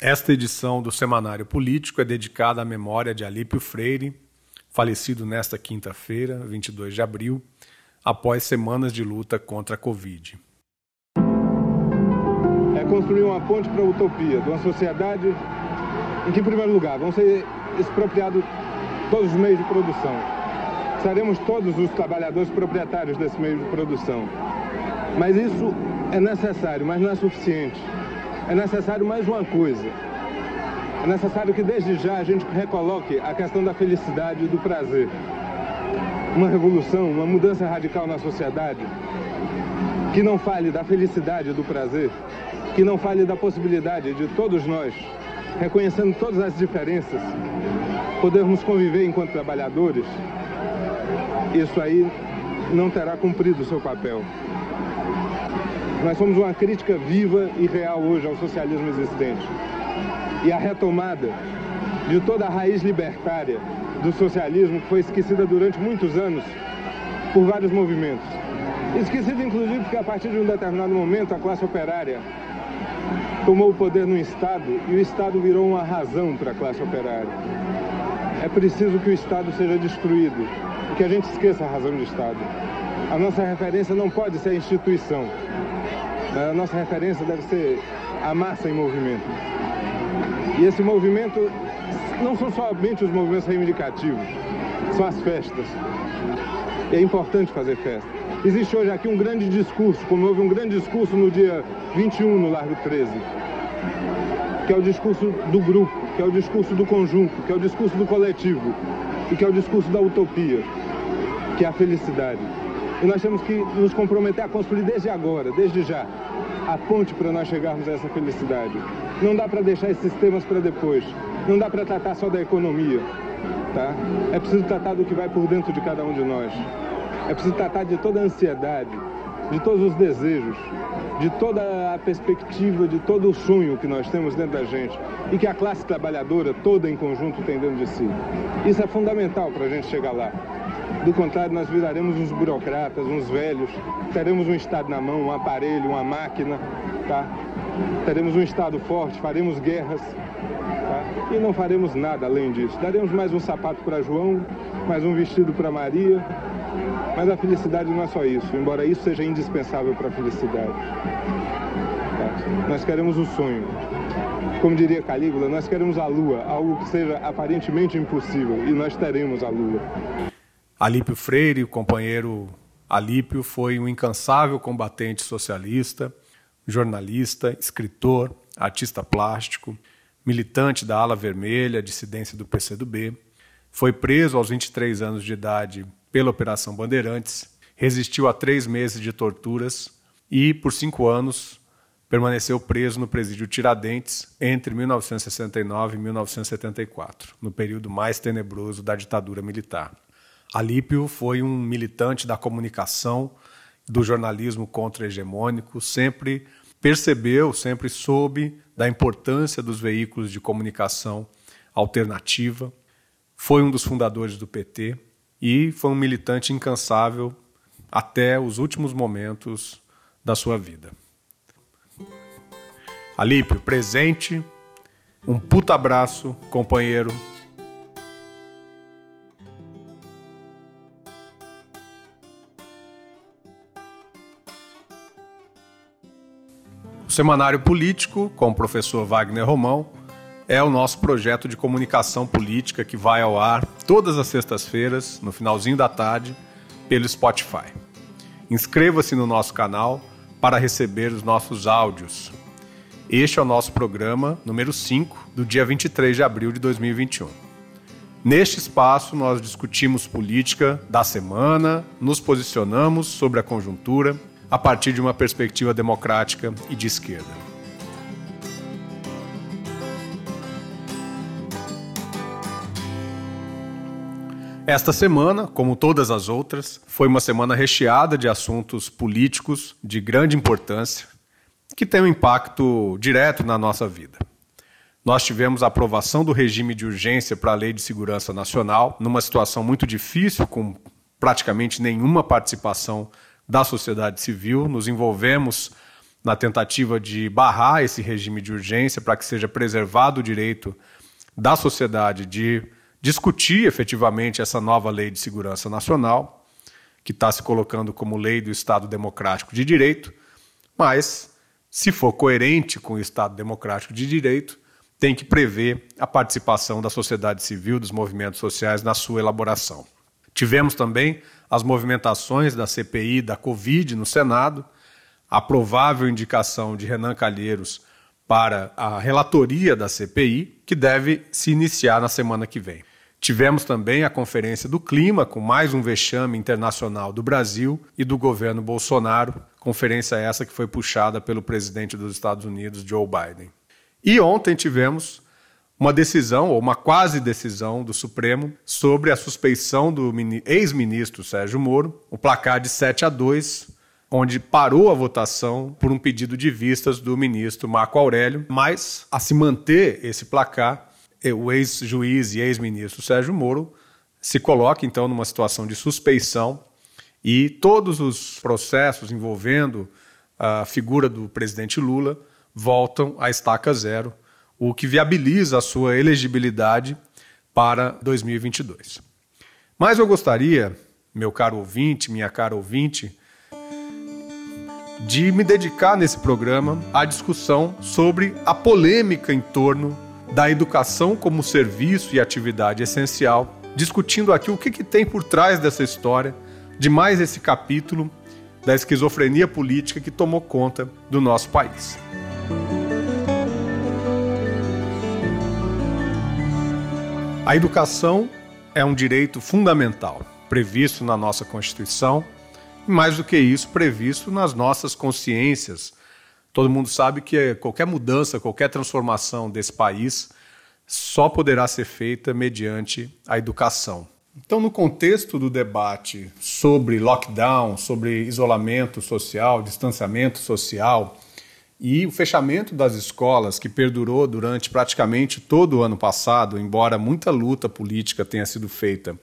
Esta edição do Semanário Político é dedicada à memória de Alípio Freire, falecido nesta quinta-feira, 22 de abril, após semanas de luta contra a Covid. É construir uma ponte para a utopia de uma sociedade em que, em primeiro lugar, vão ser expropriados todos os meios de produção. Seremos todos os trabalhadores proprietários desse meio de produção. Mas isso é necessário, mas não é suficiente é necessário mais uma coisa. É necessário que desde já a gente recoloque a questão da felicidade e do prazer. Uma revolução, uma mudança radical na sociedade que não fale da felicidade e do prazer, que não fale da possibilidade de todos nós, reconhecendo todas as diferenças, podermos conviver enquanto trabalhadores, isso aí não terá cumprido o seu papel. Nós somos uma crítica viva e real hoje ao socialismo existente. E a retomada de toda a raiz libertária do socialismo que foi esquecida durante muitos anos por vários movimentos. Esquecida inclusive porque a partir de um determinado momento a classe operária tomou o poder no Estado e o Estado virou uma razão para a classe operária. É preciso que o Estado seja destruído que a gente esqueça a razão do Estado. A nossa referência não pode ser a instituição, a nossa referência deve ser a massa em movimento. E esse movimento não são somente os movimentos reivindicativos, são as festas. E é importante fazer festa. Existe hoje aqui um grande discurso, como houve um grande discurso no dia 21 no Largo 13, que é o discurso do grupo, que é o discurso do conjunto, que é o discurso do coletivo e que é o discurso da utopia, que é a felicidade. E nós temos que nos comprometer a construir desde agora, desde já, a ponte para nós chegarmos a essa felicidade. Não dá para deixar esses temas para depois. Não dá para tratar só da economia. Tá? É preciso tratar do que vai por dentro de cada um de nós. É preciso tratar de toda a ansiedade, de todos os desejos, de toda a perspectiva, de todo o sonho que nós temos dentro da gente e que a classe trabalhadora toda em conjunto tem dentro de si. Isso é fundamental para a gente chegar lá. Do contrário, nós viraremos uns burocratas, uns velhos, teremos um Estado na mão, um aparelho, uma máquina, tá? Teremos um Estado forte, faremos guerras tá? e não faremos nada além disso. Daremos mais um sapato para João, mais um vestido para Maria, mas a felicidade não é só isso, embora isso seja indispensável para a felicidade. Tá? Nós queremos o sonho. Como diria Calígula, nós queremos a lua, algo que seja aparentemente impossível, e nós teremos a lua. Alípio Freire, o companheiro Alípio, foi um incansável combatente socialista, jornalista, escritor, artista plástico, militante da Ala Vermelha, dissidência do PCdoB. Foi preso aos 23 anos de idade pela Operação Bandeirantes, resistiu a três meses de torturas e, por cinco anos, permaneceu preso no presídio Tiradentes entre 1969 e 1974, no período mais tenebroso da ditadura militar. Alípio foi um militante da comunicação, do jornalismo contra-hegemônico, sempre percebeu, sempre soube da importância dos veículos de comunicação alternativa, foi um dos fundadores do PT e foi um militante incansável até os últimos momentos da sua vida. Alípio, presente, um puta abraço, companheiro. Semanário Político, com o professor Wagner Romão, é o nosso projeto de comunicação política que vai ao ar todas as sextas-feiras, no finalzinho da tarde, pelo Spotify. Inscreva-se no nosso canal para receber os nossos áudios. Este é o nosso programa número 5, do dia 23 de abril de 2021. Neste espaço, nós discutimos política da semana, nos posicionamos sobre a conjuntura a partir de uma perspectiva democrática e de esquerda. Esta semana, como todas as outras, foi uma semana recheada de assuntos políticos de grande importância que têm um impacto direto na nossa vida. Nós tivemos a aprovação do regime de urgência para a Lei de Segurança Nacional, numa situação muito difícil, com praticamente nenhuma participação da sociedade civil, nos envolvemos na tentativa de barrar esse regime de urgência para que seja preservado o direito da sociedade de discutir efetivamente essa nova lei de segurança nacional, que está se colocando como lei do Estado Democrático de Direito, mas, se for coerente com o Estado Democrático de Direito, tem que prever a participação da sociedade civil, dos movimentos sociais na sua elaboração. Tivemos também as movimentações da CPI da Covid no Senado, a provável indicação de Renan Calheiros para a relatoria da CPI, que deve se iniciar na semana que vem. Tivemos também a Conferência do Clima, com mais um vexame internacional do Brasil e do governo Bolsonaro, conferência essa que foi puxada pelo presidente dos Estados Unidos, Joe Biden. E ontem tivemos uma decisão, ou uma quase decisão do Supremo, sobre a suspeição do ex-ministro Sérgio Moro, o placar de 7 a 2, onde parou a votação por um pedido de vistas do ministro Marco Aurélio, mas a se manter esse placar, eh, o ex-juiz e ex-ministro Sérgio Moro se coloca então numa situação de suspeição e todos os processos envolvendo a figura do presidente Lula voltam à estaca zero, o que viabiliza a sua elegibilidade para 2022. Mas eu gostaria, meu caro ouvinte, minha cara ouvinte, de me dedicar nesse programa à discussão sobre a polêmica em torno da educação como serviço e atividade essencial, discutindo aqui o que, que tem por trás dessa história, de mais esse capítulo da esquizofrenia política que tomou conta do nosso país. A educação é um direito fundamental, previsto na nossa Constituição, e mais do que isso, previsto nas nossas consciências. Todo mundo sabe que qualquer mudança, qualquer transformação desse país só poderá ser feita mediante a educação. Então, no contexto do debate sobre lockdown, sobre isolamento social, distanciamento social, e o fechamento das escolas, que perdurou durante praticamente todo o ano passado, embora muita luta política tenha sido feita,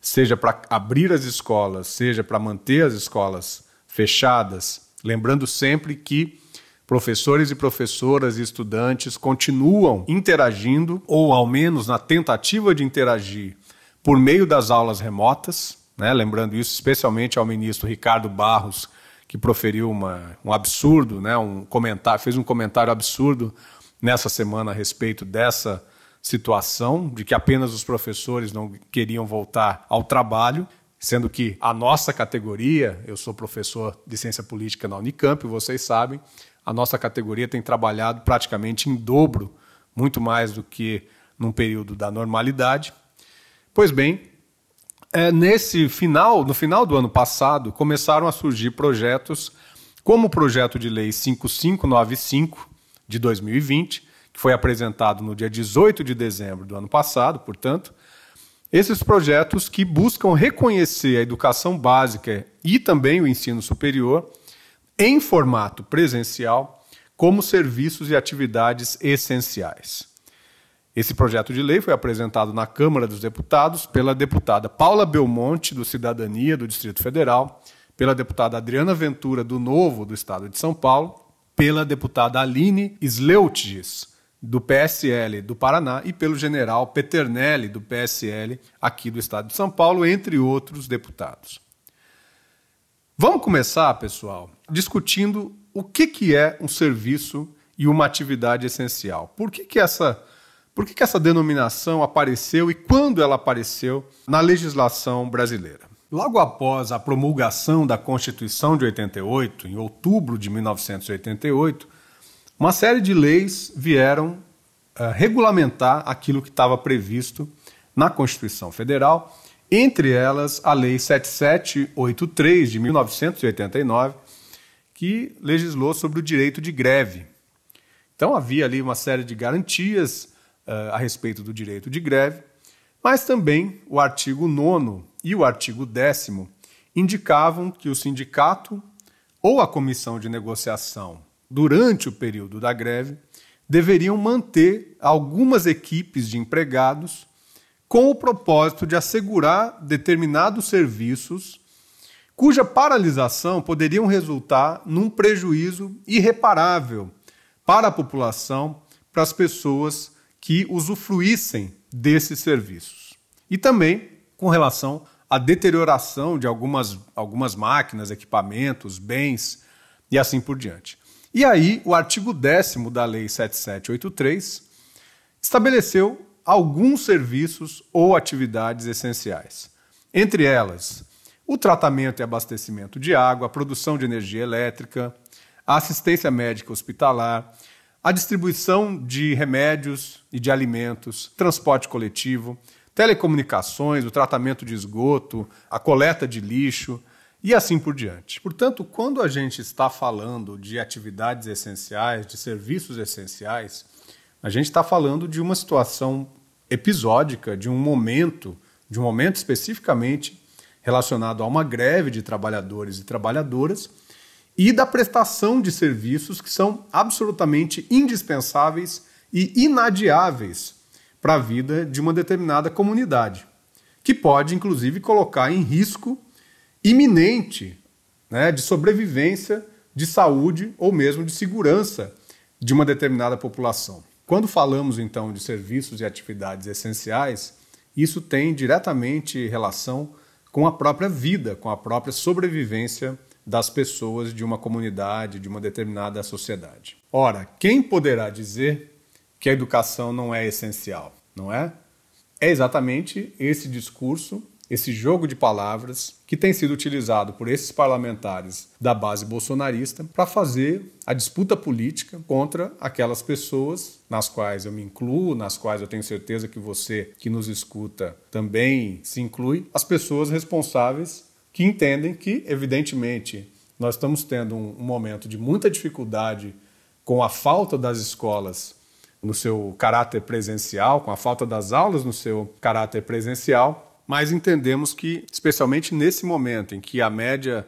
seja para abrir as escolas, seja para manter as escolas fechadas, lembrando sempre que professores e professoras e estudantes continuam interagindo, ou ao menos na tentativa de interagir, por meio das aulas remotas, né? lembrando isso especialmente ao ministro Ricardo Barros, que proferiu uma, um absurdo, né, um comentário, fez um comentário absurdo nessa semana a respeito dessa situação, de que apenas os professores não queriam voltar ao trabalho, sendo que a nossa categoria, eu sou professor de ciência política na Unicamp, vocês sabem, a nossa categoria tem trabalhado praticamente em dobro, muito mais do que num período da normalidade. Pois bem, é, nesse final, no final do ano passado, começaram a surgir projetos como o projeto de lei 5595 de 2020, que foi apresentado no dia 18 de dezembro do ano passado, portanto, esses projetos que buscam reconhecer a educação básica e também o ensino superior em formato presencial como serviços e atividades essenciais. Esse projeto de lei foi apresentado na Câmara dos Deputados pela deputada Paula Belmonte, do Cidadania do Distrito Federal, pela deputada Adriana Ventura, do Novo, do Estado de São Paulo, pela deputada Aline Sleutges, do PSL do Paraná, e pelo general Peternelli, do PSL, aqui do Estado de São Paulo, entre outros deputados. Vamos começar, pessoal, discutindo o que, que é um serviço e uma atividade essencial. Por que, que essa por que, que essa denominação apareceu e quando ela apareceu na legislação brasileira? Logo após a promulgação da Constituição de 88, em outubro de 1988, uma série de leis vieram uh, regulamentar aquilo que estava previsto na Constituição Federal, entre elas a Lei 7783 de 1989, que legislou sobre o direito de greve. Então havia ali uma série de garantias a respeito do direito de greve, mas também o artigo 9 e o artigo 10 indicavam que o sindicato ou a comissão de negociação, durante o período da greve, deveriam manter algumas equipes de empregados com o propósito de assegurar determinados serviços cuja paralisação poderiam resultar num prejuízo irreparável para a população, para as pessoas que usufruíssem desses serviços. E também com relação à deterioração de algumas, algumas máquinas, equipamentos, bens e assim por diante. E aí, o artigo 10 da Lei 7783 estabeleceu alguns serviços ou atividades essenciais. Entre elas, o tratamento e abastecimento de água, a produção de energia elétrica, a assistência médica hospitalar, a distribuição de remédios e de alimentos, transporte coletivo, telecomunicações, o tratamento de esgoto, a coleta de lixo e assim por diante. Portanto, quando a gente está falando de atividades essenciais, de serviços essenciais, a gente está falando de uma situação episódica, de um momento, de um momento especificamente relacionado a uma greve de trabalhadores e trabalhadoras e da prestação de serviços que são absolutamente indispensáveis e inadiáveis para a vida de uma determinada comunidade, que pode inclusive colocar em risco iminente né, de sobrevivência, de saúde ou mesmo de segurança de uma determinada população. Quando falamos então de serviços e atividades essenciais, isso tem diretamente relação com a própria vida, com a própria sobrevivência das pessoas de uma comunidade, de uma determinada sociedade. Ora, quem poderá dizer que a educação não é essencial, não é? É exatamente esse discurso, esse jogo de palavras que tem sido utilizado por esses parlamentares da base bolsonarista para fazer a disputa política contra aquelas pessoas nas quais eu me incluo, nas quais eu tenho certeza que você que nos escuta também se inclui, as pessoas responsáveis que entendem que, evidentemente, nós estamos tendo um, um momento de muita dificuldade com a falta das escolas no seu caráter presencial, com a falta das aulas no seu caráter presencial, mas entendemos que, especialmente nesse momento em que a média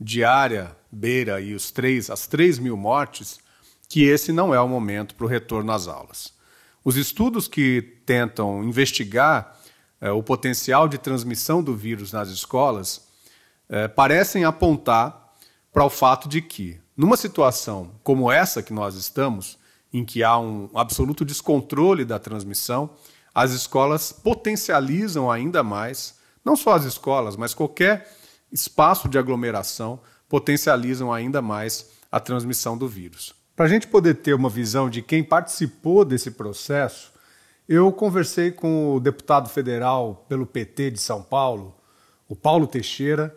diária beira e os três, as 3 mil mortes, que esse não é o momento para o retorno às aulas. Os estudos que tentam investigar é, o potencial de transmissão do vírus nas escolas é, parecem apontar para o fato de que, numa situação como essa que nós estamos, em que há um absoluto descontrole da transmissão, as escolas potencializam ainda mais, não só as escolas, mas qualquer espaço de aglomeração potencializam ainda mais a transmissão do vírus. Para a gente poder ter uma visão de quem participou desse processo, eu conversei com o deputado federal pelo PT de São Paulo, o Paulo Teixeira,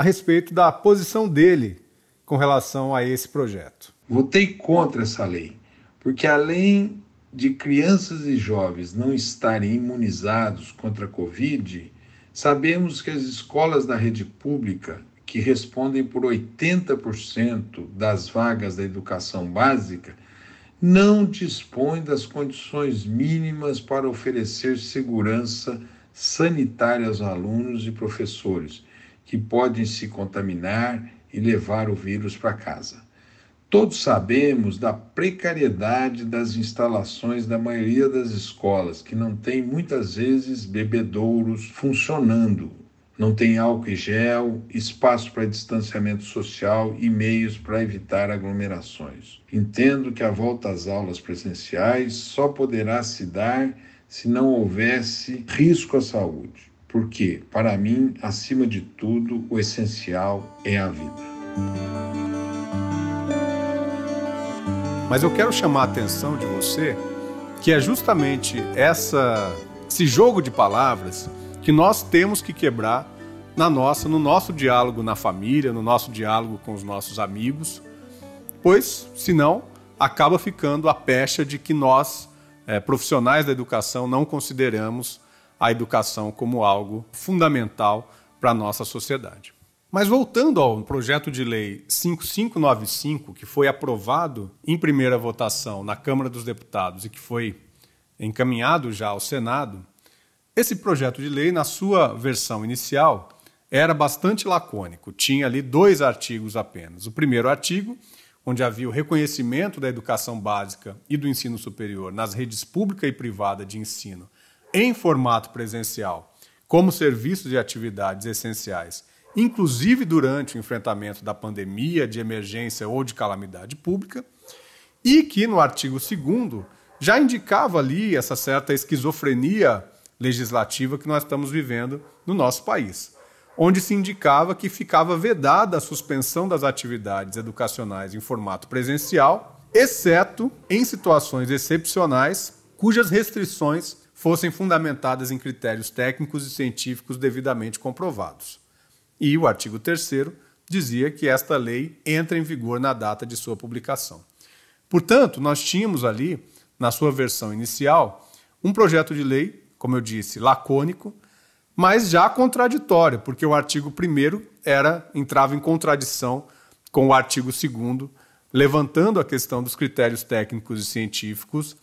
a respeito da posição dele com relação a esse projeto. Votei contra essa lei, porque além de crianças e jovens não estarem imunizados contra a Covid, sabemos que as escolas da rede pública, que respondem por 80% das vagas da educação básica, não dispõem das condições mínimas para oferecer segurança sanitária aos alunos e professores que podem se contaminar e levar o vírus para casa. Todos sabemos da precariedade das instalações da maioria das escolas, que não tem muitas vezes bebedouros funcionando, não tem álcool e gel, espaço para distanciamento social e meios para evitar aglomerações. Entendo que a volta às aulas presenciais só poderá se dar se não houvesse risco à saúde porque, para mim, acima de tudo, o essencial é a vida. Mas eu quero chamar a atenção de você que é justamente essa, esse jogo de palavras que nós temos que quebrar na nossa, no nosso diálogo na família, no nosso diálogo com os nossos amigos, pois, senão, acaba ficando a pecha de que nós, é, profissionais da educação, não consideramos a educação como algo fundamental para a nossa sociedade. Mas voltando ao projeto de lei 5595, que foi aprovado em primeira votação na Câmara dos Deputados e que foi encaminhado já ao Senado, esse projeto de lei, na sua versão inicial, era bastante lacônico. Tinha ali dois artigos apenas. O primeiro artigo, onde havia o reconhecimento da educação básica e do ensino superior nas redes pública e privada de ensino em formato presencial, como serviços e atividades essenciais inclusive durante o enfrentamento da pandemia, de emergência ou de calamidade pública, e que no artigo 2 já indicava ali essa certa esquizofrenia legislativa que nós estamos vivendo no nosso país, onde se indicava que ficava vedada a suspensão das atividades educacionais em formato presencial, exceto em situações excepcionais cujas restrições fossem fundamentadas em critérios técnicos e científicos devidamente comprovados. E o artigo 3 dizia que esta lei entra em vigor na data de sua publicação. Portanto, nós tínhamos ali, na sua versão inicial, um projeto de lei, como eu disse, lacônico, mas já contraditório, porque o artigo 1 era entrava em contradição com o artigo 2 levantando a questão dos critérios técnicos e científicos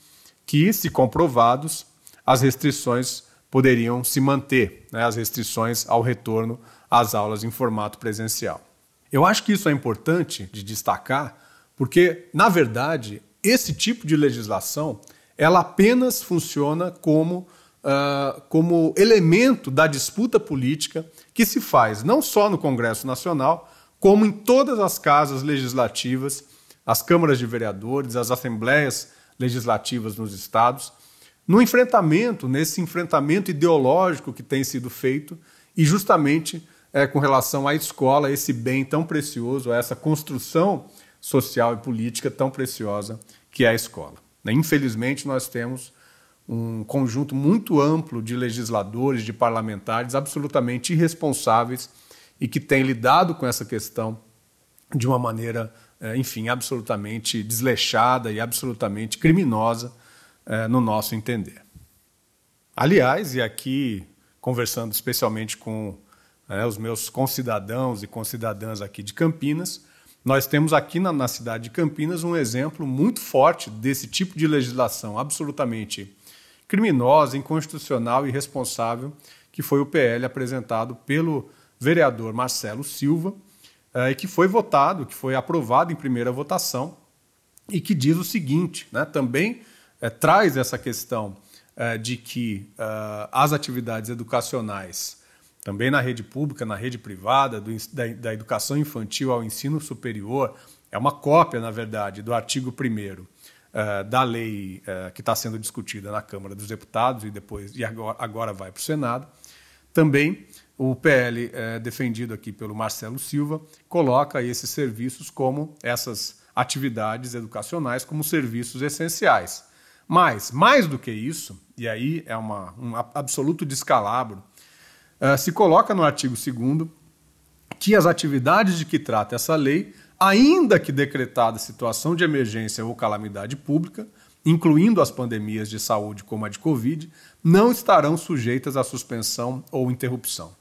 que, se comprovados, as restrições poderiam se manter, né, as restrições ao retorno às aulas em formato presencial. Eu acho que isso é importante de destacar, porque, na verdade, esse tipo de legislação ela apenas funciona como, uh, como elemento da disputa política que se faz não só no Congresso Nacional, como em todas as casas legislativas, as câmaras de vereadores, as assembleias legislativas nos estados, no enfrentamento, nesse enfrentamento ideológico que tem sido feito, e justamente é, com relação à escola, esse bem tão precioso, essa construção social e política tão preciosa que é a escola. Né? Infelizmente, nós temos um conjunto muito amplo de legisladores, de parlamentares absolutamente irresponsáveis e que têm lidado com essa questão de uma maneira, é, enfim, absolutamente desleixada e absolutamente criminosa é, no nosso entender. Aliás, e aqui conversando especialmente com é, os meus concidadãos e concidadãs aqui de Campinas, nós temos aqui na, na, cidade de Campinas um exemplo muito forte desse tipo de legislação absolutamente criminosa, inconstitucional e irresponsável, que foi o PL apresentado pelo vereador Marcelo Silva, é, e que foi votado, que foi aprovado em primeira votação, e que diz o seguinte, né, também é, traz essa questão é, de que uh, as atividades educacionais, também na rede pública, na rede privada, do, da, da, educação infantil ao ensino superior, é uma cópia, na verdade, do artigo 1 uh, da lei que está sendo discutida na Câmara dos Deputados e depois e agora, agora vai para o Senado. Também o PL, defendido aqui pelo Marcelo Silva, coloca esses serviços como essas atividades educacionais como serviços essenciais. Mas, mais do que isso, e aí é uma, um absoluto descalabro, uh, se coloca no artigo 2 que as atividades de que trata essa lei, ainda que decretada situação de emergência ou calamidade pública, incluindo as pandemias de saúde como a de Covid, não estarão sujeitas à suspensão ou interrupção.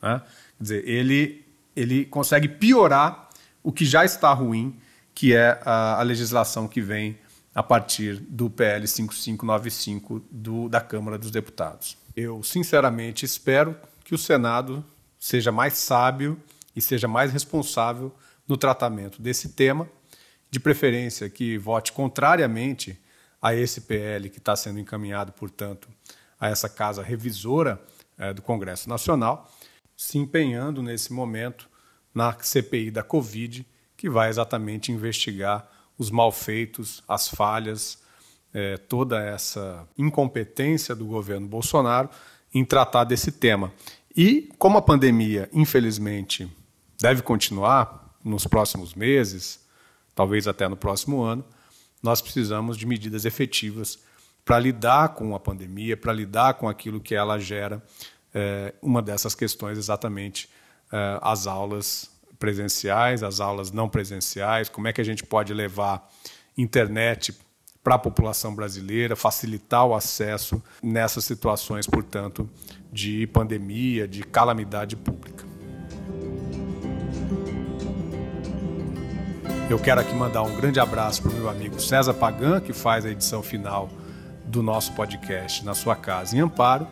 Né? Quer dizer, ele, ele consegue piorar o que já está ruim, que é a, a legislação que vem a partir do PL 5595 do, da Câmara dos Deputados. Eu, sinceramente, espero que o Senado seja mais sábio e seja mais responsável no tratamento desse tema, de preferência que vote contrariamente a esse PL que está sendo encaminhado, portanto, a essa casa revisora é, do Congresso Nacional, se empenhando nesse momento na CPI da Covid, que vai exatamente investigar os malfeitos, as falhas, é, toda essa incompetência do governo Bolsonaro em tratar desse tema. E como a pandemia, infelizmente, deve continuar nos próximos meses, talvez até no próximo ano, nós precisamos de medidas efetivas para lidar com a pandemia, para lidar com aquilo que ela gera. É, uma dessas questões exatamente é, as aulas presenciais, as aulas não presenciais, como é que a gente pode levar internet para a população brasileira, facilitar o acesso nessas situações, portanto, de pandemia, de calamidade pública. Eu quero aqui mandar um grande abraço para o meu amigo César Pagan, que faz a edição final do nosso podcast na sua casa em Amparo,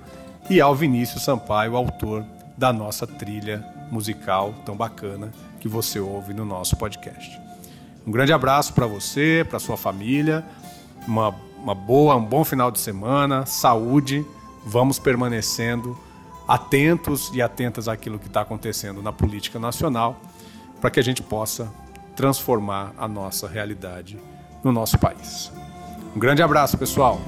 e ao Vinícius Sampaio, autor da nossa trilha musical tão bacana que você ouve no nosso podcast. Um grande abraço para você, para sua família, uma, uma boa, um bom final de semana, saúde, vamos permanecendo atentos e atentas àquilo que está acontecendo na política nacional, para que a gente possa transformar a nossa realidade no nosso país. Um grande abraço, pessoal!